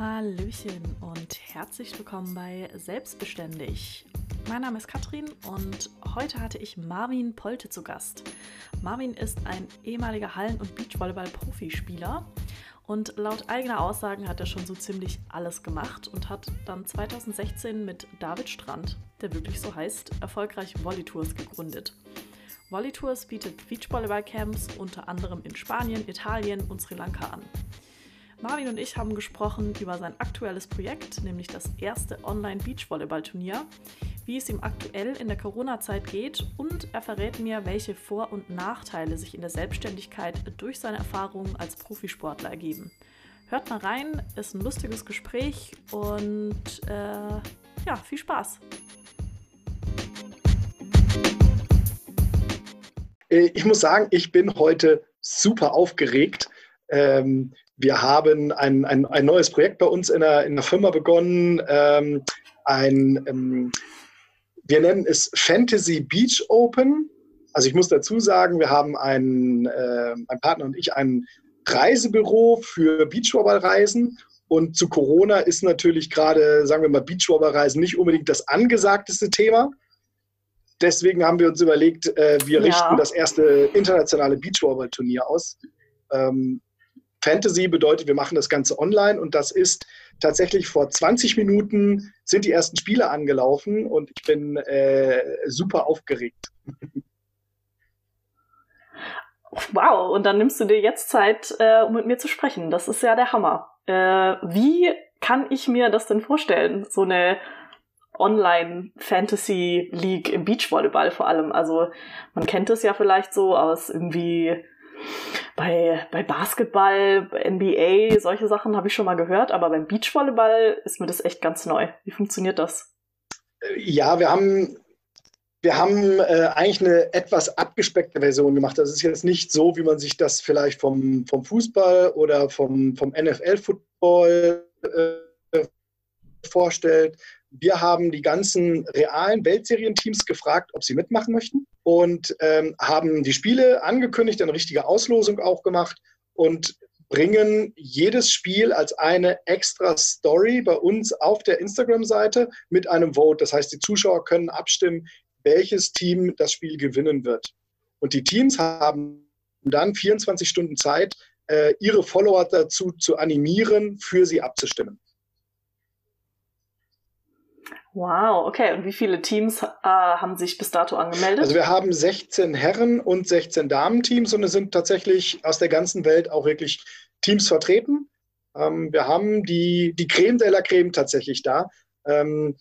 Hallöchen und herzlich willkommen bei Selbstbeständig. Mein Name ist Katrin und heute hatte ich Marvin Polte zu Gast. Marvin ist ein ehemaliger Hallen- und Beachvolleyball-Profispieler und laut eigener Aussagen hat er schon so ziemlich alles gemacht und hat dann 2016 mit David Strand, der wirklich so heißt, erfolgreich Volley Tours gegründet. Volley Tours bietet Beachvolleyball-Camps unter anderem in Spanien, Italien und Sri Lanka an. Marvin und ich haben gesprochen über sein aktuelles Projekt, nämlich das erste Online-Beachvolleyball-Turnier, wie es ihm aktuell in der Corona-Zeit geht und er verrät mir, welche Vor- und Nachteile sich in der Selbstständigkeit durch seine Erfahrungen als Profisportler ergeben. Hört mal rein, ist ein lustiges Gespräch und äh, ja, viel Spaß. Äh, ich muss sagen, ich bin heute super aufgeregt. Ähm, wir haben ein, ein, ein neues Projekt bei uns in der, in der Firma begonnen. Ähm, ein, ähm, wir nennen es Fantasy Beach Open. Also ich muss dazu sagen, wir haben einen, äh, mein Partner und ich ein Reisebüro für Beachvolleyballreisen. Und zu Corona ist natürlich gerade, sagen wir mal, Beachvolleyballreisen nicht unbedingt das angesagteste Thema. Deswegen haben wir uns überlegt, äh, wir ja. richten das erste internationale Beachvolleyball-Turnier aus. Ähm, Fantasy bedeutet, wir machen das Ganze online und das ist tatsächlich vor 20 Minuten sind die ersten Spiele angelaufen und ich bin äh, super aufgeregt. Wow, und dann nimmst du dir jetzt Zeit, äh, um mit mir zu sprechen. Das ist ja der Hammer. Äh, wie kann ich mir das denn vorstellen? So eine Online-Fantasy-League im Beachvolleyball vor allem. Also man kennt es ja vielleicht so aus irgendwie bei, bei Basketball, NBA, solche Sachen habe ich schon mal gehört, aber beim Beachvolleyball ist mir das echt ganz neu. Wie funktioniert das? Ja, wir haben, wir haben äh, eigentlich eine etwas abgespeckte Version gemacht. Das ist jetzt nicht so, wie man sich das vielleicht vom, vom Fußball oder vom, vom NFL-Football äh, vorstellt. Wir haben die ganzen realen Weltserienteams gefragt, ob sie mitmachen möchten und ähm, haben die Spiele angekündigt, eine richtige Auslosung auch gemacht und bringen jedes Spiel als eine extra Story bei uns auf der Instagram-Seite mit einem Vote. Das heißt, die Zuschauer können abstimmen, welches Team das Spiel gewinnen wird. Und die Teams haben dann 24 Stunden Zeit, äh, ihre Follower dazu zu animieren, für sie abzustimmen. Wow, okay. Und wie viele Teams äh, haben sich bis dato angemeldet? Also wir haben 16 Herren- und 16 Damen-Teams und es sind tatsächlich aus der ganzen Welt auch wirklich Teams vertreten. Ähm, wir haben die, die Creme de la Creme tatsächlich da. Ähm,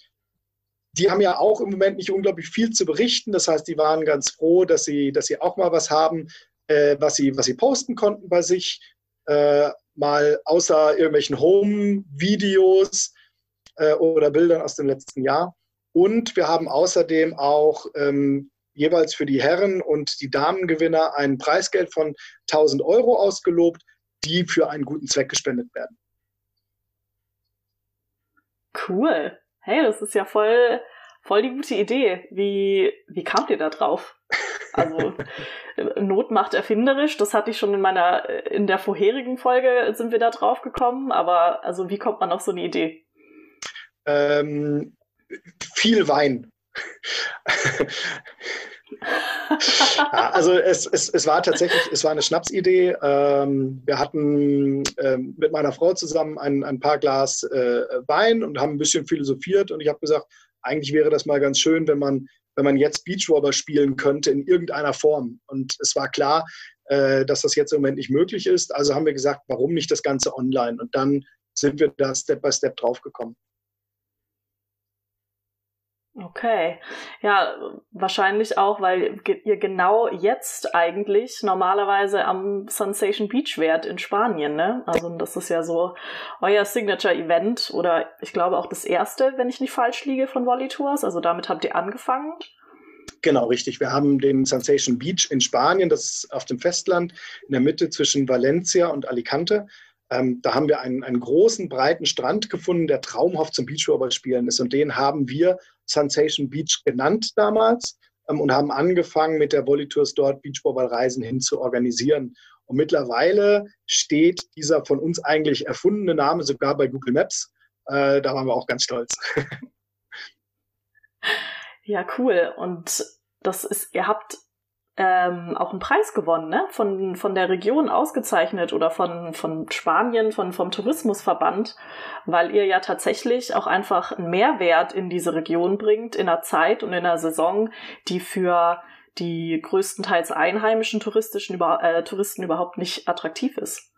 die haben ja auch im Moment nicht unglaublich viel zu berichten. Das heißt, die waren ganz froh, dass sie, dass sie auch mal was haben, äh, was, sie, was sie posten konnten bei sich. Äh, mal außer irgendwelchen Home-Videos äh, oder Bildern aus dem letzten Jahr. Und wir haben außerdem auch ähm, jeweils für die Herren und die Damengewinner ein Preisgeld von 1000 Euro ausgelobt, die für einen guten Zweck gespendet werden. Cool. Hey, das ist ja voll, voll die gute Idee. Wie, wie kamt ihr da drauf? Also Not macht erfinderisch. Das hatte ich schon in meiner, in der vorherigen Folge sind wir da drauf gekommen. Aber also wie kommt man auf so eine Idee? Ähm, viel Wein. ja, also es, es, es war tatsächlich, es war eine Schnapsidee. Ähm, wir hatten ähm, mit meiner Frau zusammen ein, ein paar Glas äh, Wein und haben ein bisschen philosophiert und ich habe gesagt, eigentlich wäre das mal ganz schön, wenn man, wenn man jetzt Beachwobber spielen könnte in irgendeiner Form. Und es war klar, äh, dass das jetzt im Moment nicht möglich ist. Also haben wir gesagt, warum nicht das Ganze online? Und dann sind wir da Step by Step draufgekommen. Okay. Ja, wahrscheinlich auch, weil ihr genau jetzt eigentlich normalerweise am Sensation Beach wärt in Spanien, ne? Also das ist ja so euer Signature-Event oder ich glaube auch das erste, wenn ich nicht falsch liege, von Volley Tours. Also damit habt ihr angefangen. Genau, richtig. Wir haben den Sensation Beach in Spanien, das ist auf dem Festland, in der Mitte zwischen Valencia und Alicante. Ähm, da haben wir einen, einen großen, breiten Strand gefunden, der traumhaft zum Beachvolleyball spielen ist. Und den haben wir Sensation Beach genannt damals. ähm, und haben angefangen, mit der Volitours dort Beachvolleyball-Reisen hin zu organisieren. Und mittlerweile steht dieser von uns eigentlich erfundene Name sogar bei Google Maps. Äh, da waren wir auch ganz stolz. Ja, cool. Und das ist, ihr habt ähm, auch einen Preis gewonnen, ne? Von, von der Region ausgezeichnet oder von, von Spanien, von, vom Tourismusverband, weil ihr ja tatsächlich auch einfach einen Mehrwert in diese Region bringt, in einer Zeit und in einer Saison, die für die größtenteils einheimischen touristischen über, äh, Touristen überhaupt nicht attraktiv ist.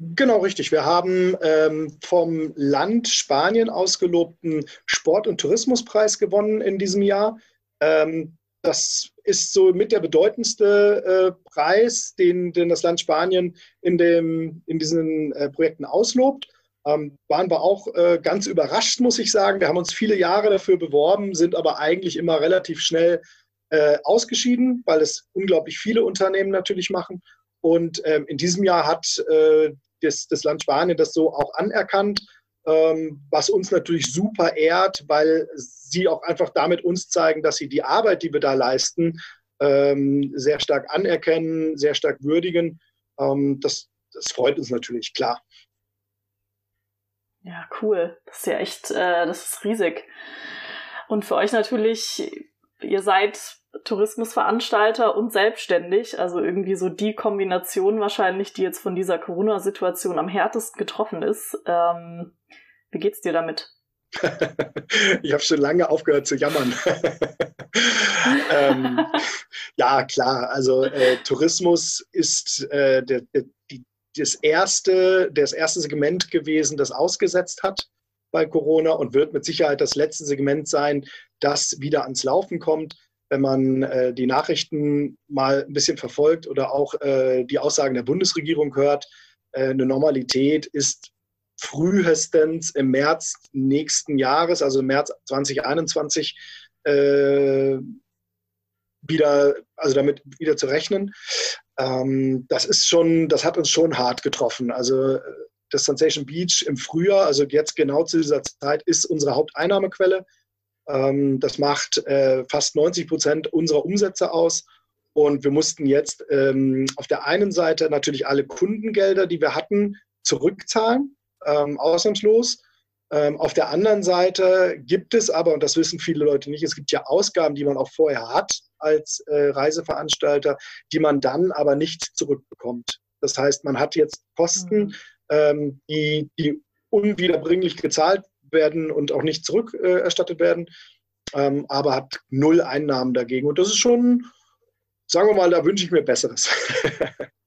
Genau, richtig. Wir haben ähm, vom Land Spanien ausgelobten Sport- und Tourismuspreis gewonnen in diesem Jahr. Ähm, das ist so mit der bedeutendste äh, Preis, den, den das Land Spanien in, dem, in diesen äh, Projekten auslobt. Ähm, waren wir auch äh, ganz überrascht, muss ich sagen. Wir haben uns viele Jahre dafür beworben, sind aber eigentlich immer relativ schnell äh, ausgeschieden, weil es unglaublich viele Unternehmen natürlich machen. Und ähm, in diesem Jahr hat äh, das, das Land Spanien das so auch anerkannt was uns natürlich super ehrt, weil sie auch einfach damit uns zeigen, dass sie die Arbeit, die wir da leisten, ähm, sehr stark anerkennen, sehr stark würdigen. Ähm, das, das freut uns natürlich, klar. Ja, cool. Das ist ja echt, äh, das ist riesig. Und für euch natürlich, ihr seid Tourismusveranstalter und selbstständig, also irgendwie so die Kombination wahrscheinlich, die jetzt von dieser Corona-Situation am härtesten getroffen ist. Ähm, wie geht's dir damit? ich habe schon lange aufgehört zu jammern. ähm, ja, klar. Also äh, Tourismus ist äh, der, die, das, erste, das erste Segment gewesen, das ausgesetzt hat bei Corona und wird mit Sicherheit das letzte Segment sein, das wieder ans Laufen kommt. Wenn man äh, die Nachrichten mal ein bisschen verfolgt oder auch äh, die Aussagen der Bundesregierung hört, äh, eine Normalität ist frühestens im März nächsten Jahres, also im März 2021, äh, wieder, also damit wieder zu rechnen. Ähm, das ist schon, das hat uns schon hart getroffen. Also äh, das Sensation Beach im Frühjahr, also jetzt genau zu dieser Zeit, ist unsere Haupteinnahmequelle. Ähm, das macht äh, fast 90 Prozent unserer Umsätze aus. Und wir mussten jetzt ähm, auf der einen Seite natürlich alle Kundengelder, die wir hatten, zurückzahlen ähm, ausnahmslos. Auf der anderen Seite gibt es aber, und das wissen viele Leute nicht, es gibt ja Ausgaben, die man auch vorher hat als äh, Reiseveranstalter, die man dann aber nicht zurückbekommt. Das heißt, man hat jetzt Kosten, mhm. die, die unwiederbringlich gezahlt werden und auch nicht zurückerstattet äh, werden, ähm, aber hat null Einnahmen dagegen. Und das ist schon, sagen wir mal, da wünsche ich mir Besseres.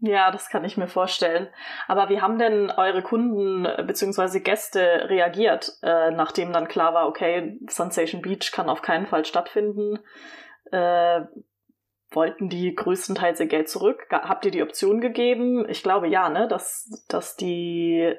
Ja, das kann ich mir vorstellen. Aber wie haben denn eure Kunden äh, bzw. Gäste reagiert, äh, nachdem dann klar war, okay, Sensation Beach kann auf keinen Fall stattfinden? Äh, wollten die größtenteils ihr Geld zurück? Habt ihr die Option gegeben? Ich glaube ja, ne, dass, dass die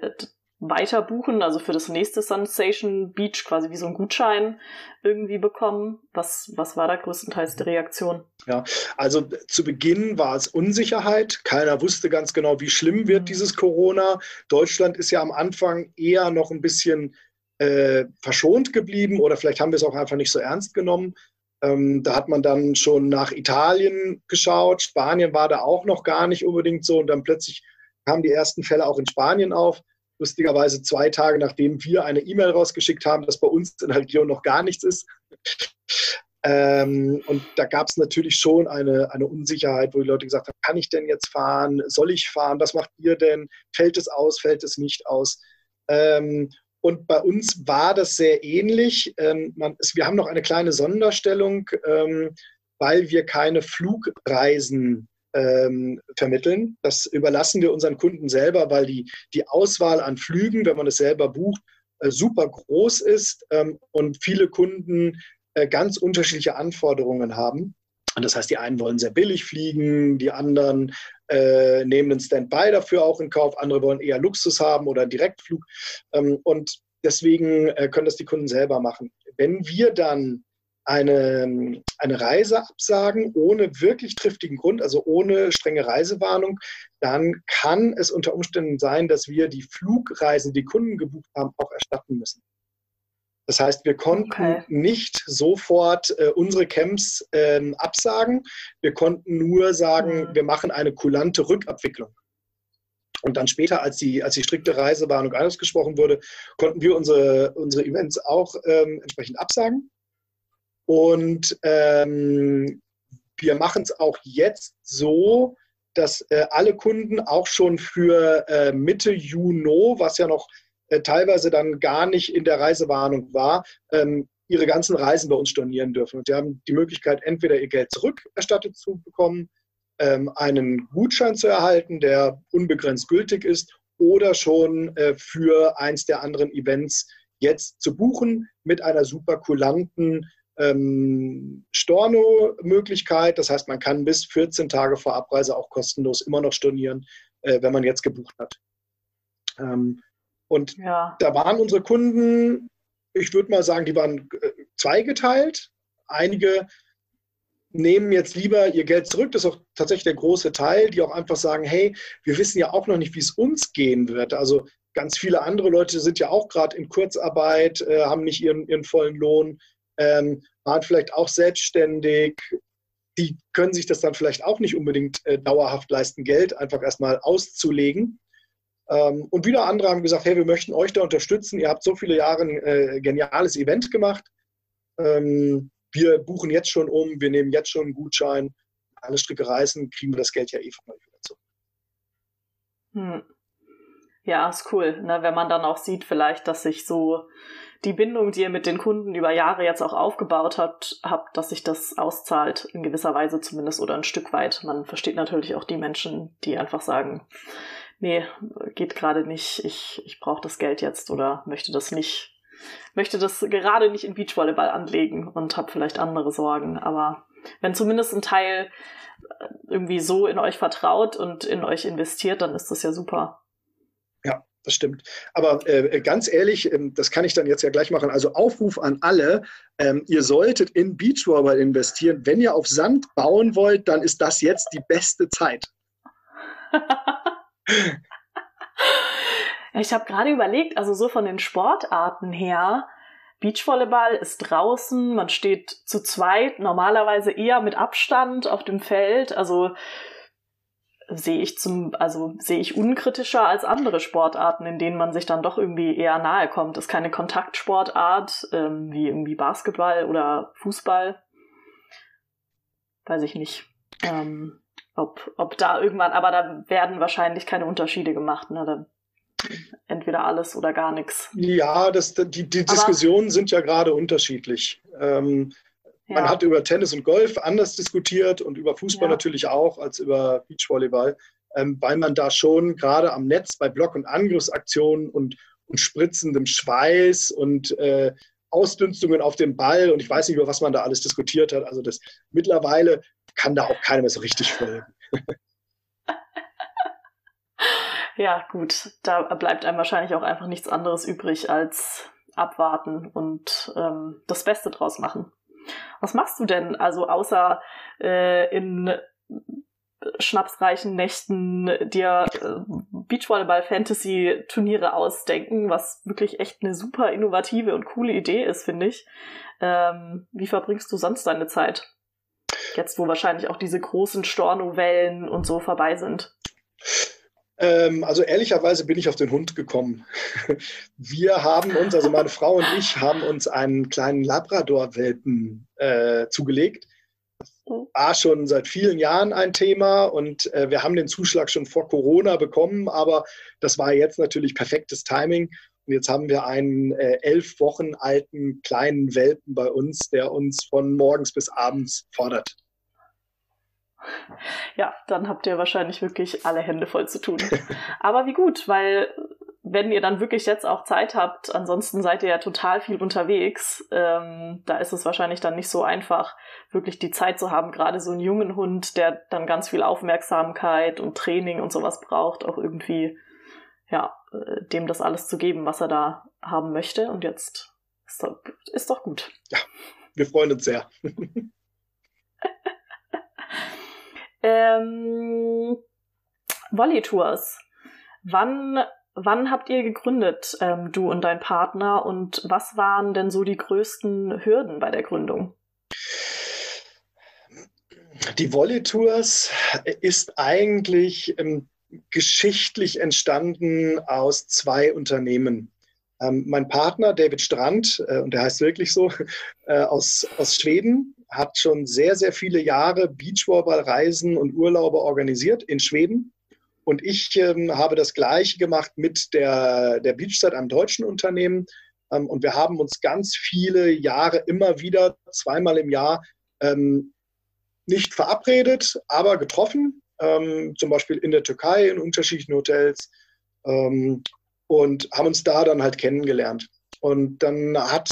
weiter buchen, also für das nächste Sensation Beach quasi wie so ein Gutschein irgendwie bekommen? Was, was war da größtenteils die Reaktion? Ja, also zu Beginn war es Unsicherheit. Keiner wusste ganz genau, wie schlimm wird mhm. dieses Corona. Deutschland ist ja am Anfang eher noch ein bisschen äh, verschont geblieben oder vielleicht haben wir es auch einfach nicht so ernst genommen. Ähm, da hat man dann schon nach Italien geschaut. Spanien war da auch noch gar nicht unbedingt so und dann plötzlich kamen die ersten Fälle auch in Spanien auf lustigerweise zwei Tage nachdem wir eine E-Mail rausgeschickt haben, dass bei uns in der Region noch gar nichts ist. Ähm, und da gab es natürlich schon eine, eine Unsicherheit, wo die Leute gesagt haben, kann ich denn jetzt fahren? Soll ich fahren? Was macht ihr denn? Fällt es aus? Fällt es nicht aus? Ähm, und bei uns war das sehr ähnlich. Ähm, man, es, wir haben noch eine kleine Sonderstellung, ähm, weil wir keine Flugreisen ähm, vermitteln. Das überlassen wir unseren Kunden selber, weil die, die Auswahl an Flügen, wenn man es selber bucht, äh, super groß ist ähm, und viele Kunden äh, ganz unterschiedliche Anforderungen haben. Und das heißt, die einen wollen sehr billig fliegen, die anderen äh, nehmen einen Standby dafür auch in Kauf, andere wollen eher Luxus haben oder Direktflug. Ähm, und deswegen äh, können das die Kunden selber machen. Wenn wir dann eine, eine Reise absagen ohne wirklich triftigen Grund, also ohne strenge Reisewarnung, dann kann es unter Umständen sein, dass wir die Flugreisen, die Kunden gebucht haben, auch erstatten müssen. Das heißt, wir konnten okay. nicht sofort äh, unsere Camps ähm, absagen. Wir konnten nur sagen, mhm. wir machen eine kulante Rückabwicklung. Und dann später, als die, als die strikte Reisewarnung ausgesprochen wurde, konnten wir unsere, unsere Events auch ähm, entsprechend absagen. Und ähm, wir machen es auch jetzt so, dass äh, alle Kunden auch schon für äh, Mitte Juni, was ja noch äh, teilweise dann gar nicht in der Reisewarnung war, ähm, ihre ganzen Reisen bei uns stornieren dürfen. Und sie haben die Möglichkeit, entweder ihr Geld zurückerstattet zu bekommen, ähm, einen Gutschein zu erhalten, der unbegrenzt gültig ist, oder schon äh, für eins der anderen Events jetzt zu buchen mit einer super kulanten ähm, Storno-Möglichkeit. Das heißt, man kann bis 14 Tage vor Abreise auch kostenlos immer noch stornieren, äh, wenn man jetzt gebucht hat. Ähm, und ja. da waren unsere Kunden, ich würde mal sagen, die waren äh, zweigeteilt. Einige nehmen jetzt lieber ihr Geld zurück. Das ist auch tatsächlich der große Teil, die auch einfach sagen, hey, wir wissen ja auch noch nicht, wie es uns gehen wird. Also ganz viele andere Leute sind ja auch gerade in Kurzarbeit, äh, haben nicht ihren, ihren vollen Lohn, ähm, waren vielleicht auch selbstständig. Die können sich das dann vielleicht auch nicht unbedingt äh, dauerhaft leisten, Geld einfach erstmal auszulegen. Ähm, und wieder andere haben gesagt, hey, wir möchten euch da unterstützen. Ihr habt so viele Jahre ein äh, geniales Event gemacht. Ähm, wir buchen jetzt schon um, wir nehmen jetzt schon einen Gutschein. Alle Stricke reißen, kriegen wir das Geld ja eh von euch wieder zurück. Hm. Ja, ist cool, ne? wenn man dann auch sieht, vielleicht, dass sich so die Bindung, die ihr mit den Kunden über Jahre jetzt auch aufgebaut habt, habt, dass sich das auszahlt, in gewisser Weise zumindest oder ein Stück weit. Man versteht natürlich auch die Menschen, die einfach sagen, nee, geht gerade nicht, ich, ich brauche das Geld jetzt oder möchte das nicht möchte das gerade nicht in Beachvolleyball anlegen und habe vielleicht andere Sorgen. Aber wenn zumindest ein Teil äh, irgendwie so in euch vertraut und in euch investiert, dann ist das ja super. Das stimmt. Aber äh, ganz ehrlich, äh, das kann ich dann jetzt ja gleich machen. Also Aufruf an alle, ähm, ihr solltet in Beachvolleyball investieren. Wenn ihr auf Sand bauen wollt, dann ist das jetzt die beste Zeit. Ich habe gerade überlegt, also so von den Sportarten her, Beachvolleyball ist draußen, man steht zu zweit, normalerweise eher mit Abstand auf dem Feld, also sehe ich zum, also sehe ich unkritischer als andere Sportarten, in denen man sich dann doch irgendwie eher nahe kommt. Das ist keine Kontaktsportart, ähm, wie irgendwie Basketball oder Fußball. Weiß ich nicht. Ähm, ob, ob da irgendwann, aber da werden wahrscheinlich keine Unterschiede gemacht. Ne? Da entweder alles oder gar nichts. Ja, das, die, die Diskussionen Aber, sind ja gerade unterschiedlich. Ähm, ja. Man hat über Tennis und Golf anders diskutiert und über Fußball ja. natürlich auch als über Beachvolleyball, ähm, weil man da schon gerade am Netz bei Block- und Angriffsaktionen und, und spritzendem Schweiß und äh, Ausdünstungen auf dem Ball und ich weiß nicht, über was man da alles diskutiert hat. Also das mittlerweile kann da auch keiner mehr so richtig folgen. Ja, gut, da bleibt einem wahrscheinlich auch einfach nichts anderes übrig als abwarten und ähm, das Beste draus machen. Was machst du denn, also außer äh, in schnapsreichen Nächten dir äh, Beachvolleyball-Fantasy-Turniere ausdenken, was wirklich echt eine super innovative und coole Idee ist, finde ich. Ähm, wie verbringst du sonst deine Zeit? Jetzt, wo wahrscheinlich auch diese großen Stornovellen und so vorbei sind. Ähm, also ehrlicherweise bin ich auf den Hund gekommen. Wir haben uns, also meine Frau und ich, haben uns einen kleinen Labrador-Welpen äh, zugelegt. War schon seit vielen Jahren ein Thema und äh, wir haben den Zuschlag schon vor Corona bekommen, aber das war jetzt natürlich perfektes Timing. Und jetzt haben wir einen äh, elf Wochen alten kleinen Welpen bei uns, der uns von morgens bis abends fordert. Ja, dann habt ihr wahrscheinlich wirklich alle Hände voll zu tun. Aber wie gut, weil wenn ihr dann wirklich jetzt auch Zeit habt, ansonsten seid ihr ja total viel unterwegs, ähm, da ist es wahrscheinlich dann nicht so einfach, wirklich die Zeit zu haben, gerade so einen jungen Hund, der dann ganz viel Aufmerksamkeit und Training und sowas braucht, auch irgendwie, ja, äh, dem das alles zu geben, was er da haben möchte. Und jetzt ist doch, ist doch gut. Ja, wir freuen uns sehr. Ähm, Volley-Tours. Wann Wann habt ihr gegründet, ähm, du und dein Partner, und was waren denn so die größten Hürden bei der Gründung? Die Volley Tours ist eigentlich ähm, geschichtlich entstanden aus zwei Unternehmen. Ähm, mein Partner David Strand, äh, und der heißt wirklich so, äh, aus, aus Schweden, hat schon sehr, sehr viele Jahre Beachvolleyball-Reisen und Urlaube organisiert in Schweden. Und ich ähm, habe das Gleiche gemacht mit der, der Beachside, einem deutschen Unternehmen. Ähm, und wir haben uns ganz viele Jahre immer wieder, zweimal im Jahr, ähm, nicht verabredet, aber getroffen, ähm, zum Beispiel in der Türkei in unterschiedlichen Hotels ähm, und haben uns da dann halt kennengelernt. Und dann hat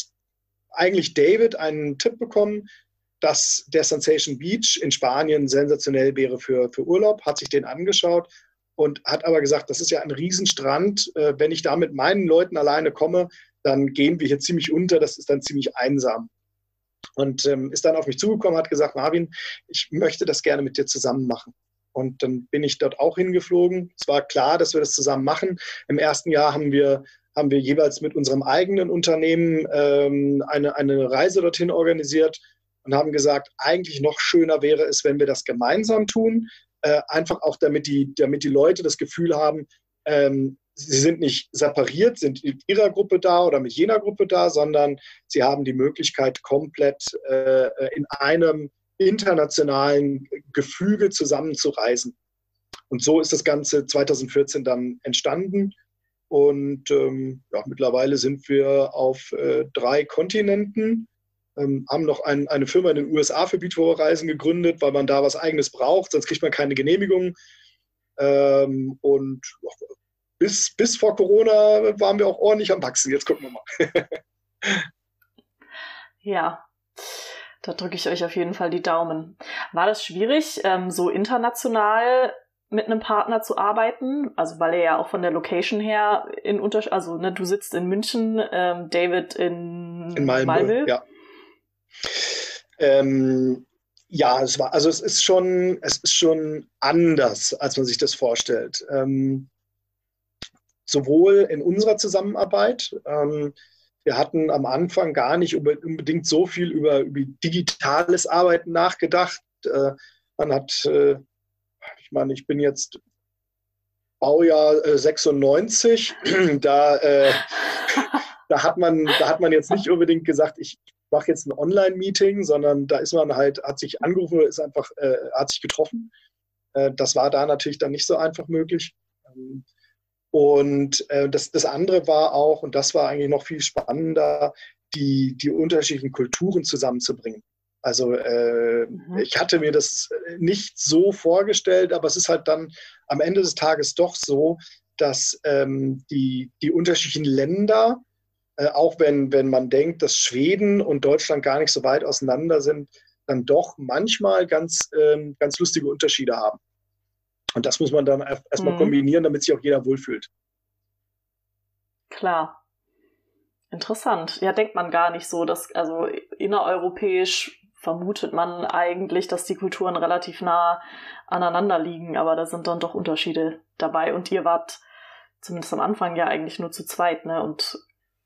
eigentlich David einen Tipp bekommen, dass der Sensation Beach in Spanien sensationell wäre für, für Urlaub, hat sich den angeschaut und hat aber gesagt, das ist ja ein Riesenstrand. Äh, wenn ich da mit meinen Leuten alleine komme, dann gehen wir hier ziemlich unter, das ist dann ziemlich einsam. Und ähm, ist dann auf mich zugekommen, hat gesagt, Marvin, ich möchte das gerne mit dir zusammen machen. Und dann bin ich dort auch hingeflogen. Es war klar, dass wir das zusammen machen. Im ersten Jahr haben wir, haben wir jeweils mit unserem eigenen Unternehmen ähm, eine, eine Reise dorthin organisiert und haben gesagt, eigentlich noch schöner wäre es, wenn wir das gemeinsam tun. Äh, einfach auch, damit die, damit die Leute das Gefühl haben, ähm, sie sind nicht separiert, sind mit ihrer Gruppe da oder mit jener Gruppe da, sondern sie haben die Möglichkeit, komplett äh, in einem internationalen Gefüge zusammenzureisen. Und so ist das Ganze 2014 dann entstanden. Und ähm, ja, mittlerweile sind wir auf äh, drei Kontinenten, ähm, haben noch ein, eine Firma in den USA für Beachvolleyball-Reisen gegründet, weil man da was Eigenes braucht, sonst kriegt man keine Genehmigung. Ähm, und bis, bis vor Corona waren wir auch ordentlich am Wachsen. Jetzt gucken wir mal. ja. Da drücke ich euch auf jeden Fall die Daumen. War das schwierig, ähm, so international mit einem Partner zu arbeiten? Also weil er ja auch von der Location her in Unterschied, also ne, du sitzt in München, ähm, David in, in Malmö. Malmö. Ja. Ähm, ja, es war, also es ist schon, es ist schon anders, als man sich das vorstellt. Ähm, sowohl in unserer Zusammenarbeit, ähm, wir hatten am Anfang gar nicht unbedingt so viel über, über digitales Arbeiten nachgedacht. Äh, man hat, äh, ich meine, ich bin jetzt Baujahr äh, 96, da, äh, da, hat man, da hat man jetzt nicht unbedingt gesagt, ich mache jetzt ein Online-Meeting, sondern da ist man halt, hat sich angerufen, ist einfach, äh, hat sich getroffen. Äh, das war da natürlich dann nicht so einfach möglich. Ähm, und äh, das, das andere war auch, und das war eigentlich noch viel spannender, die, die unterschiedlichen Kulturen zusammenzubringen. Also äh, mhm. ich hatte mir das nicht so vorgestellt, aber es ist halt dann am Ende des Tages doch so, dass ähm, die, die unterschiedlichen Länder, äh, auch wenn, wenn man denkt, dass Schweden und Deutschland gar nicht so weit auseinander sind, dann doch manchmal ganz, ähm, ganz lustige Unterschiede haben. Und das muss man dann erstmal mhm. kombinieren, damit sich auch jeder wohlfühlt. Klar. Interessant. Ja, denkt man gar nicht so, dass, also innereuropäisch vermutet man eigentlich, dass die Kulturen relativ nah aneinander liegen, aber da sind dann doch Unterschiede dabei. Und ihr wart zumindest am Anfang ja eigentlich nur zu zweit, ne? Und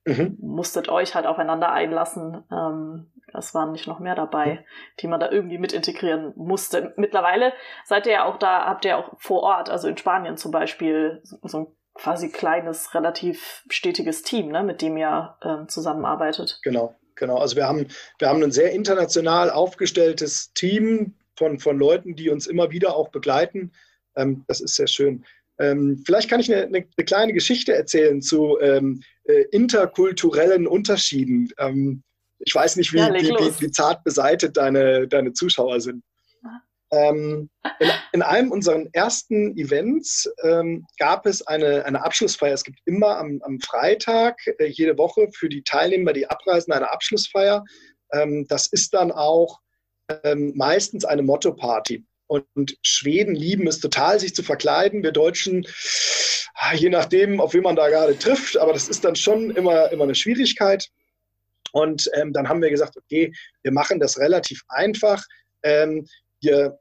mhm. musstet euch halt aufeinander einlassen. Ähm, es waren nicht noch mehr dabei, die man da irgendwie mit integrieren musste. Mittlerweile seid ihr ja auch da, habt ihr auch vor Ort, also in Spanien zum Beispiel, so ein quasi kleines, relativ stetiges Team, ne, mit dem ihr ähm, zusammenarbeitet. Genau, genau. Also wir haben, wir haben ein sehr international aufgestelltes Team von, von Leuten, die uns immer wieder auch begleiten. Ähm, das ist sehr schön. Ähm, vielleicht kann ich eine, eine, eine, kleine Geschichte erzählen zu ähm, äh, interkulturellen Unterschieden. Ähm, ich weiß nicht, wie, ja, wie, wie, wie, zart beseitet deine, deine Zuschauer sind. Ähm, in, in, einem unserer ersten Events ähm, gab es eine, eine Abschlussfeier. Es gibt immer am, am Freitag äh, jede Woche für die Teilnehmer, die abreisen, eine Abschlussfeier. Ähm, das ist dann auch meistens eine Motto-Party. Und, Schweden lieben es total, sich zu verkleiden. Wir Deutschen, ah, je nachdem, auf wen man da gerade trifft, aber das ist dann schon immer, immer eine Schwierigkeit. Und ähm, dann haben wir gesagt, okay, wir machen das relativ einfach. Ähm, wir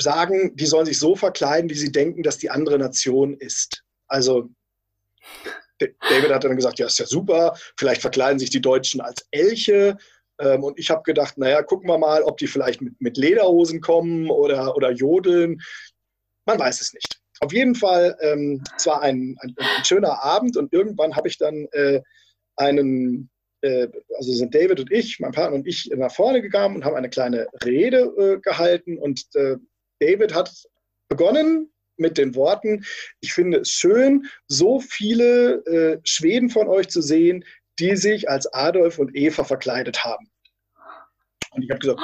sagen, die sollen sich so verkleiden, wie sie denken, dass die andere Nation ist. Also David hat dann gesagt, ja, ist ja super, vielleicht verkleiden sich die Deutschen als Elche. Ähm, und ich habe gedacht, naja, gucken wir mal, ob die vielleicht mit, mit Lederhosen kommen oder, oder jodeln. Man weiß es nicht. Auf jeden Fall, ähm, es war ein, ein, ein, schöner Abend und irgendwann habe ich dann äh, einen, äh, also sind David und ich, mein Partner und ich nach vorne gegangen und haben eine kleine Rede äh, gehalten und äh, David hat begonnen mit den Worten, ich finde es schön, so viele äh, Schweden von euch zu sehen, die sich als Adolf und Eva verkleidet haben. Und ich habe gesagt,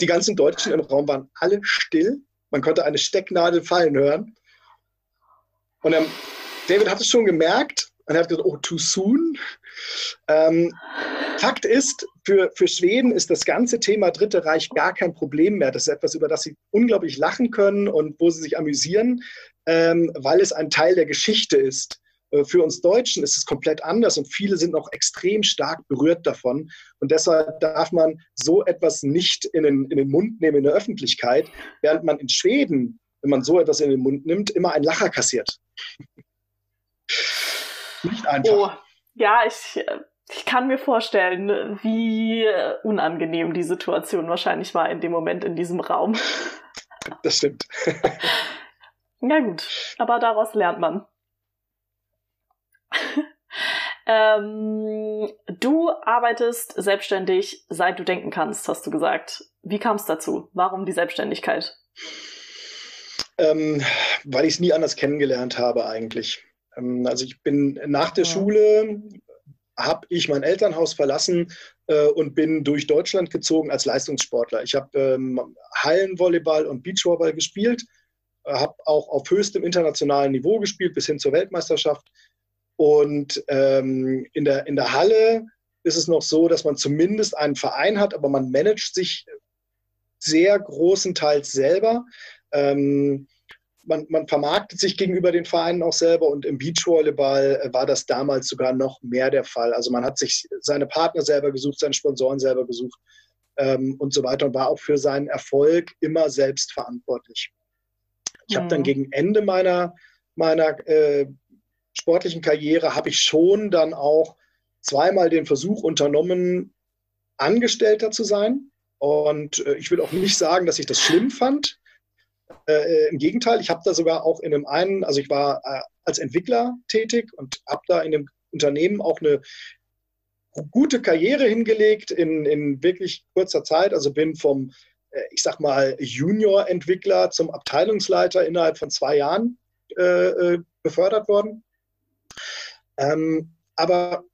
die ganzen Deutschen im Raum waren alle still. Man konnte eine Stecknadel fallen hören. Und ähm, David hat es schon gemerkt und er hat gesagt, oh, too soon. Ähm, Fakt ist, für, für Schweden ist das ganze Thema Dritte Reich gar kein Problem mehr. Das ist etwas, über das sie unglaublich lachen können und wo sie sich amüsieren, ähm, weil es ein Teil der Geschichte ist. Äh, für uns Deutschen ist es komplett anders und viele sind noch extrem stark berührt davon. Und deshalb darf man so etwas nicht in den, in den Mund nehmen in der Öffentlichkeit, während man in Schweden, wenn man so etwas in den Mund nimmt, immer einen Lacher kassiert. nicht einfach. Oh, ja, ich ich kann mir vorstellen, wie unangenehm die Situation wahrscheinlich war in dem Moment in diesem Raum. Das stimmt. Na gut, aber daraus lernt man. ähm, du arbeitest selbstständig, seit du denken kannst, hast du gesagt. Wie kam es dazu? Warum die Selbstständigkeit? Ähm, weil ich es nie anders kennengelernt habe eigentlich. Ähm, also ich bin nach der ja. Schule habe ich mein Elternhaus verlassen äh, und bin durch Deutschland gezogen als Leistungssportler. Ich habe ähm, Hallenvolleyball und Beachvolleyball gespielt, äh, habe auch auf höchstem internationalen Niveau gespielt, bis hin zur Weltmeisterschaft. Und ähm, in, der, in der Halle ist es noch so, dass man zumindest einen Verein hat, aber man managt sich sehr großenteils selber. Ähm, man, man vermarktet sich gegenüber den Vereinen auch selber und im Beachvolleyball äh, war das damals sogar noch mehr der Fall. Also man hat sich seine Partner selber gesucht, seine Sponsoren selber gesucht ähm, und so weiter und war auch für seinen Erfolg immer selbst verantwortlich. Ich mhm. habe dann gegen Ende meiner, meiner äh, sportlichen Karriere habe ich schon dann auch zweimal den Versuch unternommen, Angestellter zu sein. Und äh, ich will auch nicht sagen, dass ich das schlimm fand. Äh, Im Gegenteil, ich habe da sogar auch in einem einen, also ich war äh, als Entwickler tätig und habe da in dem Unternehmen auch eine gute Karriere hingelegt in, in wirklich kurzer Zeit. Also bin vom, äh, ich sag mal, Junior-Entwickler zum Abteilungsleiter innerhalb von zwei Jahren äh, äh, befördert worden. Ähm, aber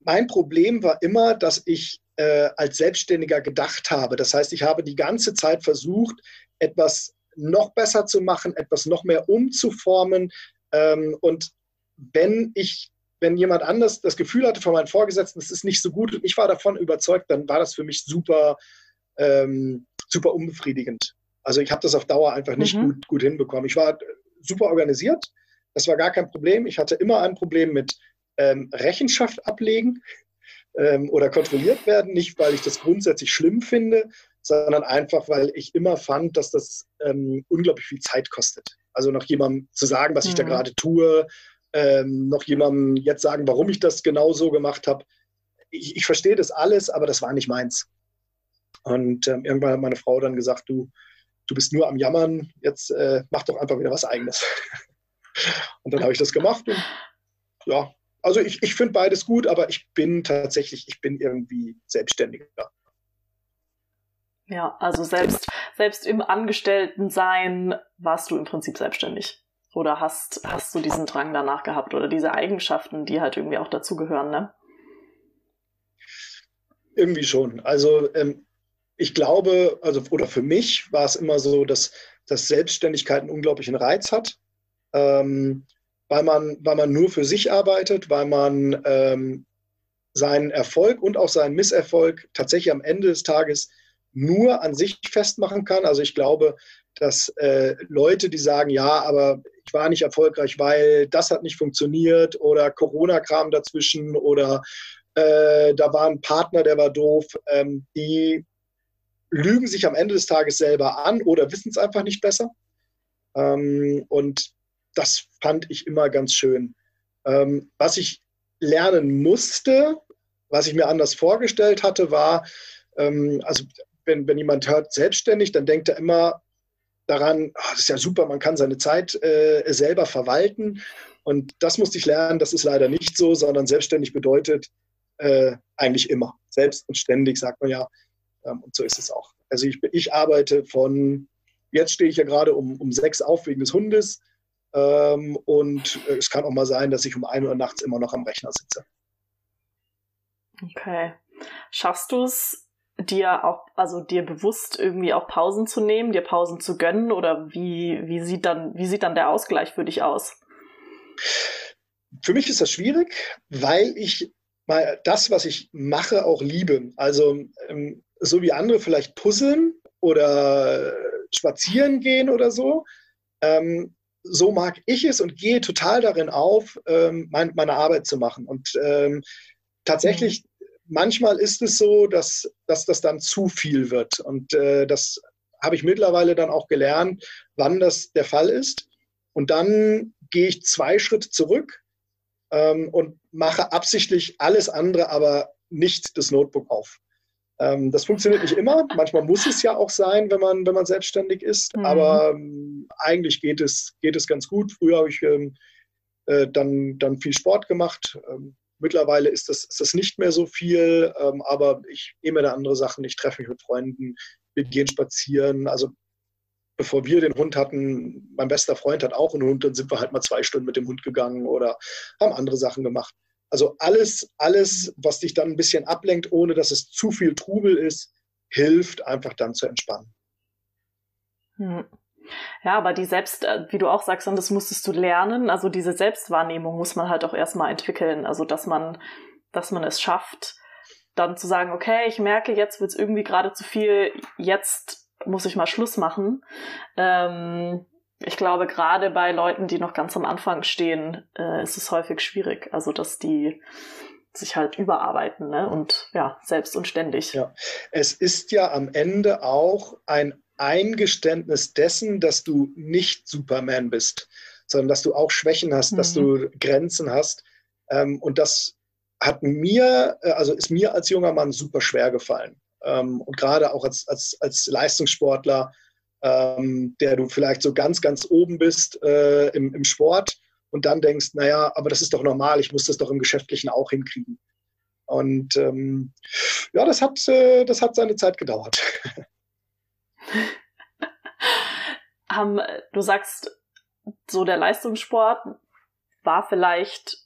mein Problem war immer, dass ich äh, als Selbstständiger gedacht habe. Das heißt, ich habe die ganze Zeit versucht, etwas noch besser zu machen, etwas noch mehr umzuformen. Ähm, und wenn ich, wenn jemand anders das Gefühl hatte von meinen Vorgesetzten, es ist nicht so gut und ich war davon überzeugt, dann war das für mich super, ähm, super unbefriedigend. Also ich habe das auf Dauer einfach nicht mhm. gut, gut hinbekommen. Ich war super organisiert, das war gar kein Problem. Ich hatte immer ein Problem mit ähm, Rechenschaft ablegen ähm, oder kontrolliert werden, nicht weil ich das grundsätzlich schlimm finde, sondern einfach, weil ich immer fand, dass das ähm, unglaublich viel Zeit kostet. Also noch jemandem zu sagen, was mhm. ich da mhm. gerade tue, ähm, noch jemandem jetzt sagen, warum ich das genau so gemacht habe. Ich, ich verstehe das alles, aber das war nicht meins. Und ähm, irgendwann hat meine Frau dann gesagt, du, du bist nur am Jammern, jetzt äh, mach doch einfach wieder was Eigenes. und dann habe ich das gemacht und ja, also ich, ich finde beides gut, aber ich bin tatsächlich, ich bin irgendwie selbstständiger. Ja, also selbst, selbst im Angestelltensein warst du im Prinzip selbstständig. Oder hast, hast du diesen Drang danach gehabt oder diese Eigenschaften, die halt irgendwie auch dazugehören, ne? Irgendwie schon. Also ähm, ich glaube, also oder für mich war es immer so, dass, dass Selbstständigkeit einen unglaublichen Reiz hat, ähm, weil, man, weil man nur für sich arbeitet, weil man ähm, seinen Erfolg und auch seinen Misserfolg tatsächlich am Ende des Tages nur an sich festmachen kann. Also ich glaube, dass äh, Leute, die sagen, ja, aber ich war nicht erfolgreich, weil das hat nicht funktioniert oder Corona-Kram dazwischen oder äh, da war ein Partner, der war doof, ähm, die lügen sich am Ende des Tages selber an oder wissen es einfach nicht besser. Ähm, und das fand ich immer ganz schön. Ähm, was ich lernen musste, was ich mir anders vorgestellt hatte, war, ähm, also wenn, wenn jemand hört selbstständig, dann denkt er immer daran, oh, das ist ja super, man kann seine Zeit äh, selber verwalten. Und das musste ich lernen, das ist leider nicht so, sondern selbstständig bedeutet äh, eigentlich immer. Selbst und ständig sagt man ja. Ähm, und so ist es auch. Also ich, ich arbeite von, jetzt stehe ich ja gerade um, um sechs auf wegen des Hundes. Ähm, und äh, es kann auch mal sein, dass ich um ein Uhr nachts immer noch am Rechner sitze. Okay. Schaffst du es, dir auch, also dir bewusst irgendwie auch Pausen zu nehmen, dir Pausen zu gönnen oder wie, wie sieht dann, wie sieht dann der Ausgleich für dich aus? Für mich ist das schwierig, weil ich mal das, was ich mache, auch liebe. Also ähm, so wie andere vielleicht puzzeln oder spazieren gehen oder so, ähm, so mag ich es und gehe total darin auf, ähm, mein, meine Arbeit zu machen. Und ähm, tatsächlich, manchmal ist es so, dass, dass das dann zu viel wird. Und äh, das habe ich mittlerweile dann auch gelernt, wann das der Fall ist. Und dann gehe ich zwei Schritte zurück ähm, und mache absichtlich alles andere, aber nicht das Notebook auf. Ähm, das funktioniert nicht immer. Manchmal muss es ja auch sein, wenn man, wenn man selbstständig ist. Mhm. Aber ähm, eigentlich geht es, geht es ganz gut. Früher habe ich ähm, äh, dann, dann viel Sport gemacht. Ähm, mittlerweile ist das, ist das nicht mehr so viel, ähm, aber ich nehme da andere Sachen. Ich treffe mich mit Freunden, wir gehen spazieren. Also bevor wir den Hund hatten, mein bester Freund hat auch einen Hund, dann sind wir halt mal zwei Stunden mit dem Hund gegangen oder haben andere Sachen gemacht. Also alles, alles, was dich dann ein bisschen ablenkt, ohne dass es zu viel Trubel ist, hilft einfach dann zu entspannen. Ja, aber die Selbst, äh, wie du auch sagst, das musstest du lernen. Also diese Selbstwahrnehmung muss man halt auch erstmal entwickeln. Also dass man, dass man es schafft, dann zu sagen, okay, ich merke, jetzt wird es irgendwie gerade zu viel, jetzt muss ich mal Schluss machen. Ähm, ich glaube, gerade bei Leuten, die noch ganz am Anfang stehen, äh, ist es häufig schwierig. Also, dass die sich halt überarbeiten ne? und ja, selbst und ständig. Ja. Es ist ja am Ende auch ein Eingeständnis dessen, dass du nicht Superman bist, sondern dass du auch Schwächen hast, mhm. dass du Grenzen hast. Ähm, und das hat mir, äh, also ist mir als junger Mann super schwer gefallen. Ähm, und gerade auch als, als, als Leistungssportler, ähm, der du vielleicht so ganz, ganz oben bist äh, im, im Sport und dann denkst, naja, aber das ist doch normal, ich muss das doch im Geschäftlichen auch hinkriegen. Und ähm, ja, das hat, äh, das hat seine Zeit gedauert. um, du sagst, so der Leistungssport war vielleicht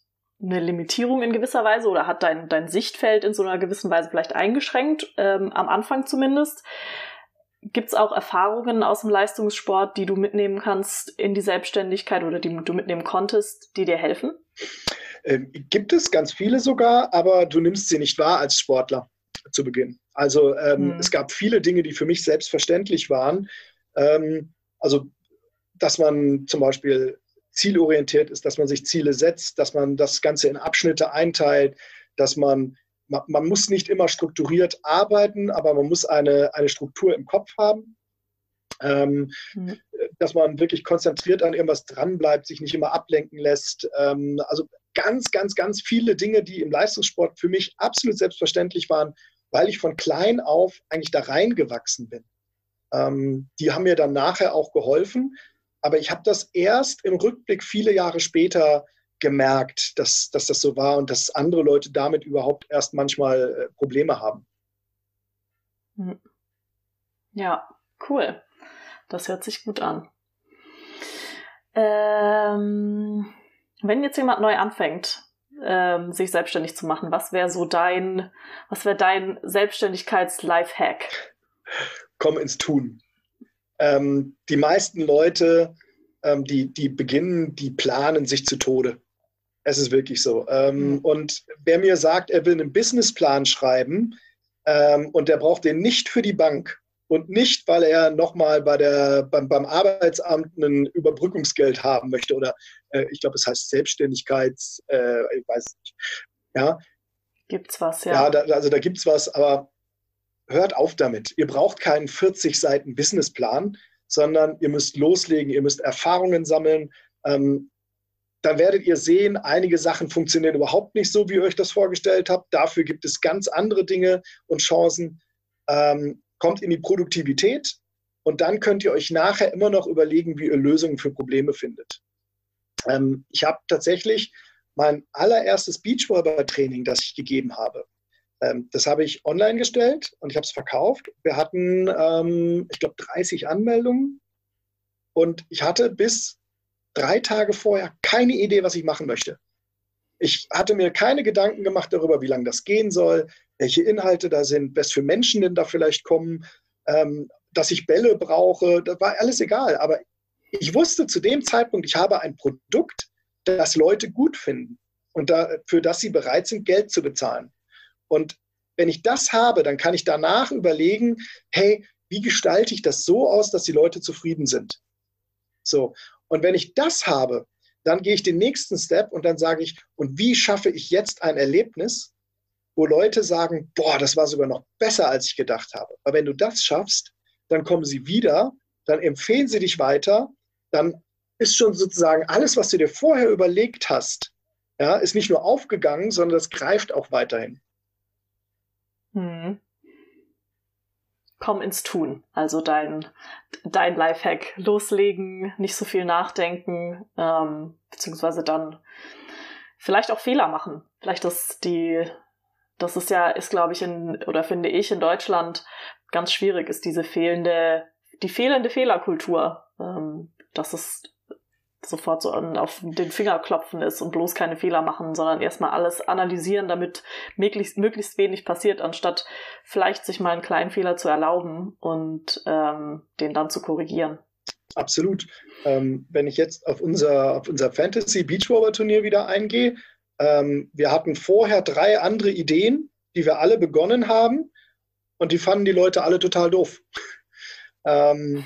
eine Limitierung in gewisser Weise oder hat dein, dein Sichtfeld in so einer gewissen Weise vielleicht eingeschränkt, ähm, am Anfang zumindest. Gibt es auch Erfahrungen aus dem Leistungssport, die du mitnehmen kannst in die Selbstständigkeit oder die du mitnehmen konntest, die dir helfen? Ähm, gibt es ganz viele sogar, aber du nimmst sie nicht wahr als Sportler zu Beginn. Also ähm, hm. es gab viele Dinge, die für mich selbstverständlich waren. Ähm, also dass man zum Beispiel zielorientiert ist, dass man sich Ziele setzt, dass man das Ganze in Abschnitte einteilt, dass man, man, man muss nicht immer strukturiert arbeiten, aber man muss eine, eine Struktur im Kopf haben. Ähm, mhm. Dass man wirklich konzentriert an irgendwas dranbleibt, sich nicht immer ablenken lässt. Ähm, also ganz, ganz, ganz viele Dinge, die im Leistungssport für mich absolut selbstverständlich waren, weil ich von klein auf eigentlich da reingewachsen bin. Ähm, die haben mir dann nachher auch geholfen. Aber ich habe das erst im Rückblick viele Jahre später gemerkt, dass, dass das so war und dass andere Leute damit überhaupt erst manchmal äh, Probleme haben. Hm. Ja, cool. Das hört sich gut an. Ähm, wenn jetzt jemand neu anfängt, ähm, sich selbstständig zu machen, was wäre so dein, was wäre dein Selbstständigkeits-Life-Hack? Komm ins Tun ähm, die meisten Leute, ähm, die, die beginnen, die planen sich zu Tode. Es ist wirklich so. Ähm, mhm. Und wer mir sagt, er will einen Businessplan schreiben ähm, und der braucht den nicht für die Bank und nicht, weil er nochmal bei beim, beim Arbeitsamt ein Überbrückungsgeld haben möchte oder äh, ich glaube, es heißt Selbstständigkeits, äh, ich weiß nicht. Ja. Gibt's was, ja. Ja, da, also da gibt's was, aber hört auf damit. Ihr braucht keinen 40 Seiten Businessplan, sondern ihr müsst loslegen, ihr müsst Erfahrungen sammeln. ähm, dann werdet ihr sehen, einige Sachen funktionieren überhaupt nicht so, wie ihr euch das vorgestellt habt. Dafür gibt es ganz andere Dinge und Chancen. Ähm, kommt in die Produktivität und dann könnt ihr euch nachher immer noch überlegen, wie ihr Lösungen für Probleme findet. Ähm, ich habe tatsächlich mein allererstes Beachvolleyball-Training, das ich gegeben habe, ähm, das habe ich online gestellt und ich habe es verkauft. Wir hatten, ähm, ich glaube, 30 Anmeldungen und ich hatte bis drei Tage vorher keine Idee, was ich machen möchte. Ich hatte mir keine Gedanken gemacht darüber, wie lange das gehen soll, welche Inhalte da sind, was für Menschen denn da vielleicht kommen, ähm, dass ich Bälle brauche. Das war alles egal. Aber ich wusste zu dem Zeitpunkt, ich habe ein Produkt, das Leute gut finden und da, für das sie bereit sind, Geld zu bezahlen. Und wenn ich das habe, dann kann ich danach überlegen, hey, wie gestalte ich das so aus, dass die Leute zufrieden sind? So. Und wenn ich das habe, dann gehe ich den nächsten Step und dann sage ich, und wie schaffe ich jetzt ein Erlebnis, wo Leute sagen, boah, das war sogar noch besser, als ich gedacht habe. Aber wenn du das schaffst, dann kommen sie wieder, dann empfehlen sie dich weiter, dann ist schon sozusagen alles, was du dir vorher überlegt hast, ja, ist nicht nur aufgegangen, sondern das greift auch weiterhin. Hm. Komm ins Tun. Also dein, dein Lifehack. Loslegen, nicht so viel nachdenken, ähm, beziehungsweise dann vielleicht auch Fehler machen. Vielleicht ist die, das ist ja, ist glaube ich in, oder finde ich in Deutschland ganz schwierig, ist diese fehlende, die fehlende Fehlerkultur. Ähm, das ist sofort so auf den Finger klopfen ist und bloß keine Fehler machen, sondern erstmal alles analysieren, damit möglichst, möglichst wenig passiert, anstatt vielleicht sich mal einen kleinen Fehler zu erlauben und ähm, den dann zu korrigieren. Absolut. Ähm, wenn ich jetzt auf unser, auf unser Fantasy Beachvolleyball Turnier wieder eingehe, ähm, wir hatten vorher drei andere Ideen, die wir alle begonnen haben und die fanden die Leute alle total doof. ähm,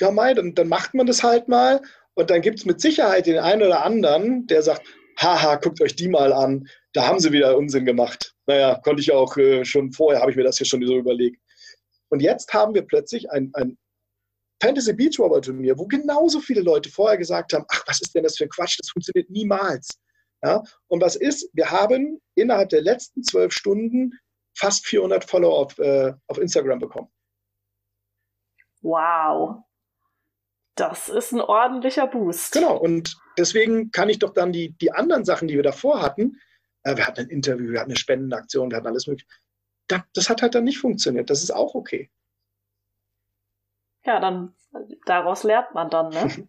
ja, Mai, dann, dann macht man das halt mal und dann gibt es mit Sicherheit den einen oder anderen, der sagt, haha, guckt euch die mal an, da haben sie wieder Unsinn gemacht. Naja, konnte ich auch äh, schon vorher, habe ich mir das hier schon so überlegt. Und jetzt haben wir plötzlich ein, ein Fantasy Beachvolleyball Turnier, wo genauso viele Leute vorher gesagt haben, ach, was ist denn das für Quatsch, das funktioniert niemals. Ja? Und was ist, wir haben innerhalb der letzten zwölf Stunden fast 400 Follower auf, äh, auf Instagram bekommen. Wow. Das ist ein ordentlicher Boost. Genau, und deswegen kann ich doch dann die, die anderen Sachen, die wir davor hatten, äh, wir hatten ein Interview, wir hatten eine Spendenaktion, wir hatten alles mögliche, da, das hat halt dann nicht funktioniert. Das ist auch okay. Ja, dann daraus lernt man dann, ne?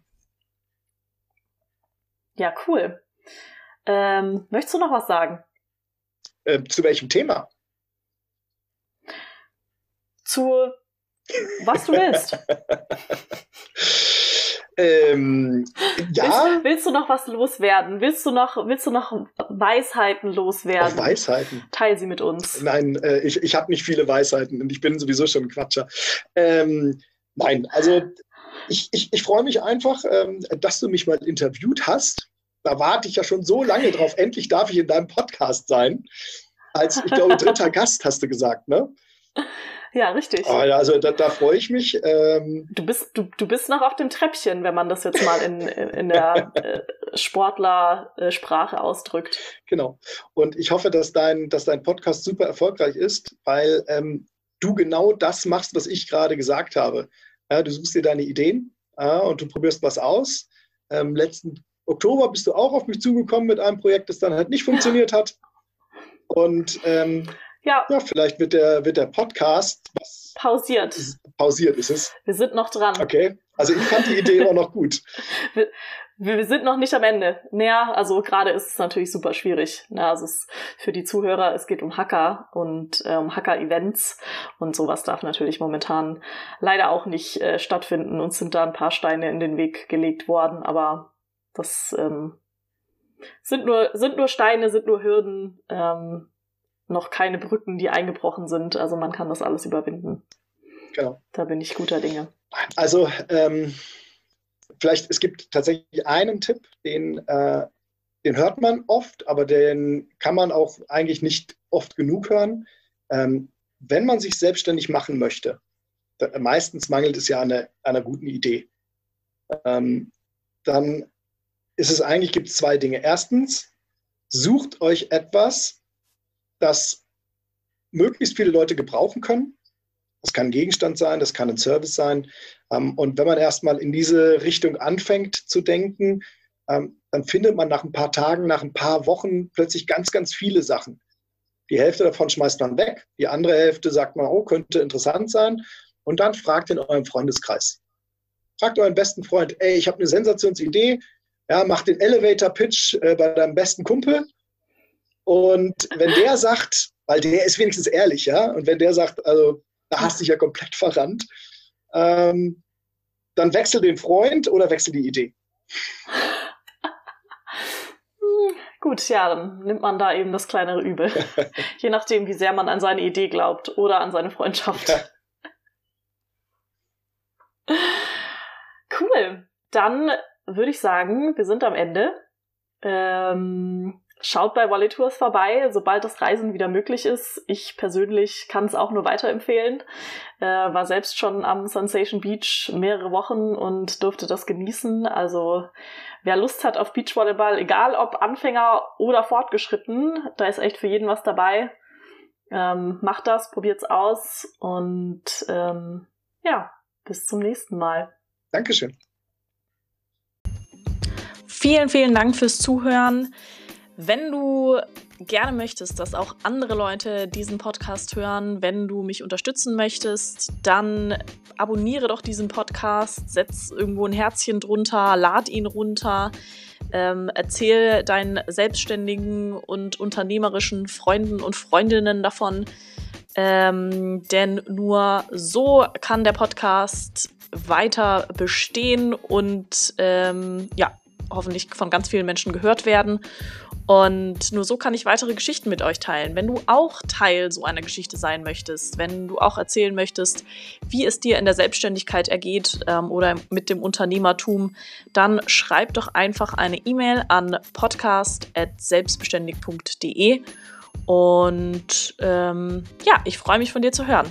ja, cool. Ähm, möchtest du noch was sagen? Äh, zu welchem Thema? Zu was du willst. Ähm, ja. Willst, willst, du noch was loswerden? Willst du noch, willst du noch Weisheiten loswerden? Auf Weisheiten. Teil sie mit uns. Nein, äh, ich, ich habe nicht viele Weisheiten und ich bin sowieso schon ein Quatscher. Ähm, nein, also ich, ich, ich freue mich einfach, ähm, dass du mich mal interviewt hast. Da warte ich ja schon so lange drauf. Endlich darf ich in deinem Podcast sein. Als, ich glaube, dritter Gast hast du gesagt, ne? Ja, richtig. Ja, also da, da freue ich mich. Ähm, du, bist, du, du bist noch auf dem Treppchen, wenn man das jetzt mal in, in der äh, Sportlersprache ausdrückt. Genau. Und ich hoffe, dass dein, dass dein Podcast super erfolgreich ist, weil ähm, du genau das machst, was ich gerade gesagt habe. Ja, du suchst dir deine Ideen ja, und du probierst was aus. Ähm, letzten Oktober bist du auch auf mich zugekommen mit einem Projekt, das dann halt nicht funktioniert hat. Und ähm, ja. ja, vielleicht wird der, wird der Podcast pausiert. Pausiert ist es. Wir sind noch dran. Okay. Also ich fand die Idee immer noch gut. Wir, wir sind noch nicht am Ende. Naja, also gerade ist es natürlich super schwierig. Na, also es für die Zuhörer, es geht um Hacker und äh, um Hacker-Events und sowas darf natürlich momentan leider auch nicht äh, stattfinden. Uns sind da ein paar Steine in den Weg gelegt worden, aber das ähm, sind nur sind nur Steine, sind nur Hürden. Ähm, noch keine Brücken, die eingebrochen sind. Also man kann das alles überwinden. Genau. Da bin ich guter Dinge. Also ähm, vielleicht, es gibt tatsächlich einen Tipp, den, äh, den hört man oft, aber den kann man auch eigentlich nicht oft genug hören. Ähm, wenn man sich selbstständig machen möchte, da, meistens mangelt es ja an einer, einer guten Idee, ähm, dann ist es eigentlich, gibt es zwei Dinge. Erstens, sucht euch etwas, das möglichst viele Leute gebrauchen können. Das kann ein Gegenstand sein, das kann ein Service sein. Ähm, und wenn man erstmal in diese Richtung anfängt zu denken, ähm, dann findet man nach ein paar Tagen, nach ein paar Wochen plötzlich ganz, ganz viele Sachen. Die Hälfte davon schmeißt man weg, die andere Hälfte sagt man, oh, könnte interessant sein. Und dann fragt in eurem Freundeskreis. Fragt euren besten Freund, ey, ich habe eine Sensationsidee, ja, mach den Elevator-Pitch äh, bei deinem besten Kumpel. Und wenn der sagt, weil der ist wenigstens ehrlich, ja, und wenn der sagt, also da hast du dich ja komplett verrannt, ähm, dann wechsel den Freund oder wechsel die Idee. Gut, ja, dann nimmt man da eben das kleinere Übel. Je nachdem, wie sehr man an seine Idee glaubt oder an seine Freundschaft. Ja. Cool. Dann würde ich sagen, wir sind am Ende. Ähm, schaut bei Wallet Tours vorbei, sobald das Reisen wieder möglich ist. Ich persönlich kann es auch nur weiterempfehlen. Äh, war selbst schon am Sensation Beach mehrere Wochen und durfte das genießen. Also wer Lust hat auf Beachvolleyball, egal ob Anfänger oder fortgeschritten, da ist echt für jeden was dabei. Ähm, macht das, probiert's aus und ähm, ja, bis zum nächsten Mal. Dankeschön. Vielen, vielen Dank fürs Zuhören. Wenn du gerne möchtest, dass auch andere Leute diesen Podcast hören, wenn du mich unterstützen möchtest, dann abonniere doch diesen Podcast, setz irgendwo ein Herzchen drunter, lad ihn runter, ähm, erzähl deinen selbstständigen und unternehmerischen Freunden und Freundinnen davon. Ähm, denn nur so kann der Podcast weiter bestehen und ähm, ja, hoffentlich von ganz vielen Menschen gehört werden. Und nur so kann ich weitere Geschichten mit euch teilen. Wenn du auch Teil so einer Geschichte sein möchtest, wenn du auch erzählen möchtest, wie es dir in der Selbstständigkeit ergeht ähm, oder mit dem Unternehmertum, dann schreib doch einfach eine E-Mail an podcast.selbstbeständig.de. Und ähm, ja, ich freue mich von dir zu hören.